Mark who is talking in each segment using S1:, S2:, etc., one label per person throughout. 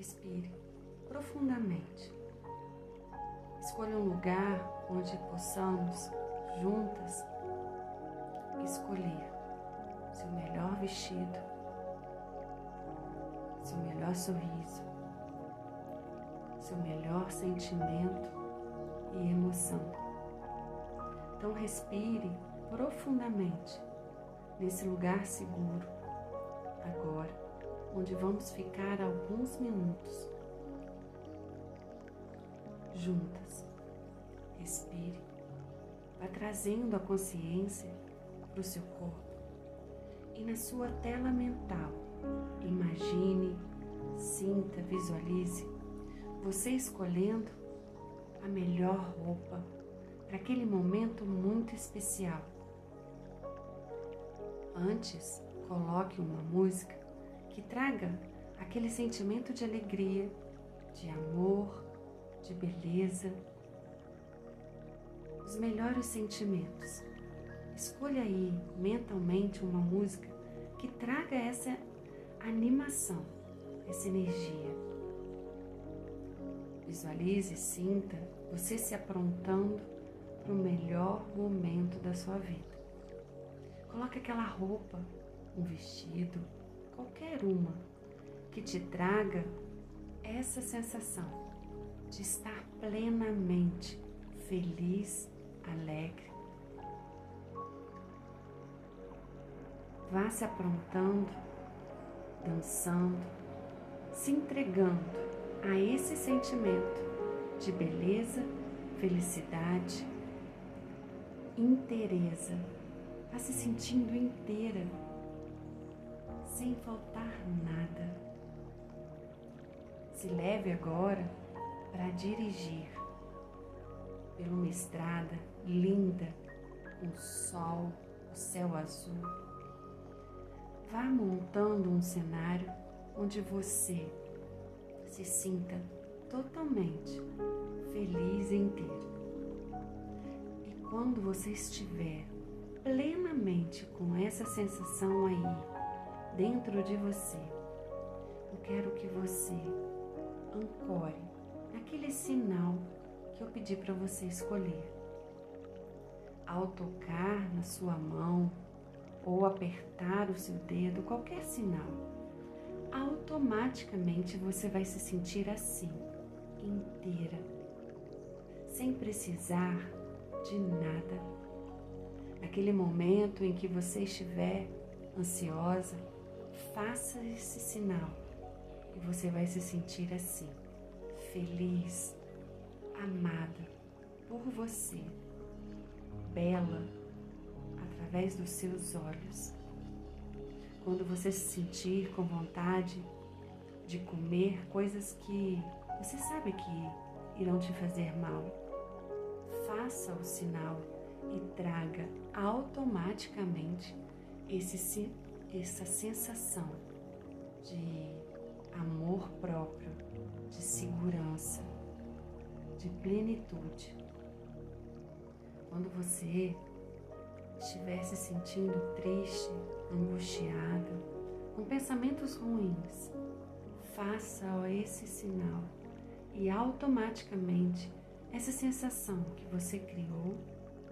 S1: Respire profundamente. Escolha um lugar onde possamos, juntas, escolher seu melhor vestido, seu melhor sorriso, seu melhor sentimento e emoção. Então respire profundamente nesse lugar seguro, agora, onde vamos ficar alguns minutos juntas. Respire, vá trazendo a consciência para o seu corpo e na sua tela mental, imagine, sinta, visualize você escolhendo a melhor roupa para aquele momento muito especial. Antes, coloque uma música que traga aquele sentimento de alegria, de amor, de beleza, os melhores sentimentos. Escolha aí mentalmente uma música que traga essa animação, essa energia. Visualize, sinta você se aprontando para o melhor momento da sua vida. Coloque aquela roupa, um vestido, qualquer uma, que te traga essa sensação de estar plenamente feliz, alegre, Vá se aprontando, dançando, se entregando a esse sentimento de beleza, felicidade, inteireza. Vá se sentindo inteira, sem faltar nada. Se leve agora para dirigir pela uma estrada linda, com sol, o céu azul Vá montando um cenário onde você se sinta totalmente feliz e inteiro. E quando você estiver plenamente com essa sensação aí dentro de você, eu quero que você ancore naquele sinal que eu pedi para você escolher. Ao tocar na sua mão, ou apertar o seu dedo, qualquer sinal, automaticamente você vai se sentir assim, inteira, sem precisar de nada. Naquele momento em que você estiver ansiosa, faça esse sinal e você vai se sentir assim, feliz, amada por você, bela através dos seus olhos. Quando você se sentir com vontade de comer coisas que você sabe que irão te fazer mal, faça o sinal e traga automaticamente esse, essa sensação de amor próprio, de segurança, de plenitude. Quando você estiver se sentindo triste, angustiada, com pensamentos ruins, faça esse sinal e automaticamente essa sensação que você criou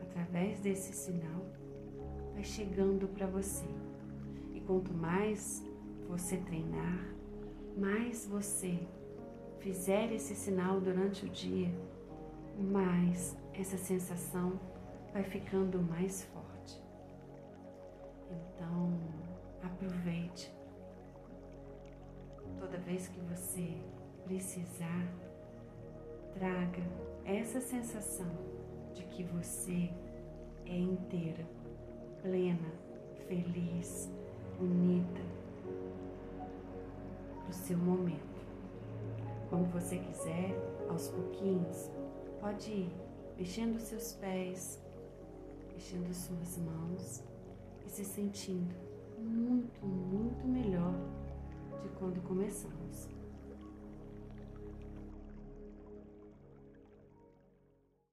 S1: através desse sinal vai chegando para você. Quanto mais você treinar, mais você fizer esse sinal durante o dia, mais essa sensação vai ficando mais forte. Então, aproveite. Toda vez que você precisar, traga essa sensação de que você é inteira, plena, feliz, bonita para o seu momento. Quando você quiser, aos pouquinhos, pode ir mexendo seus pés, mexendo suas mãos e se sentindo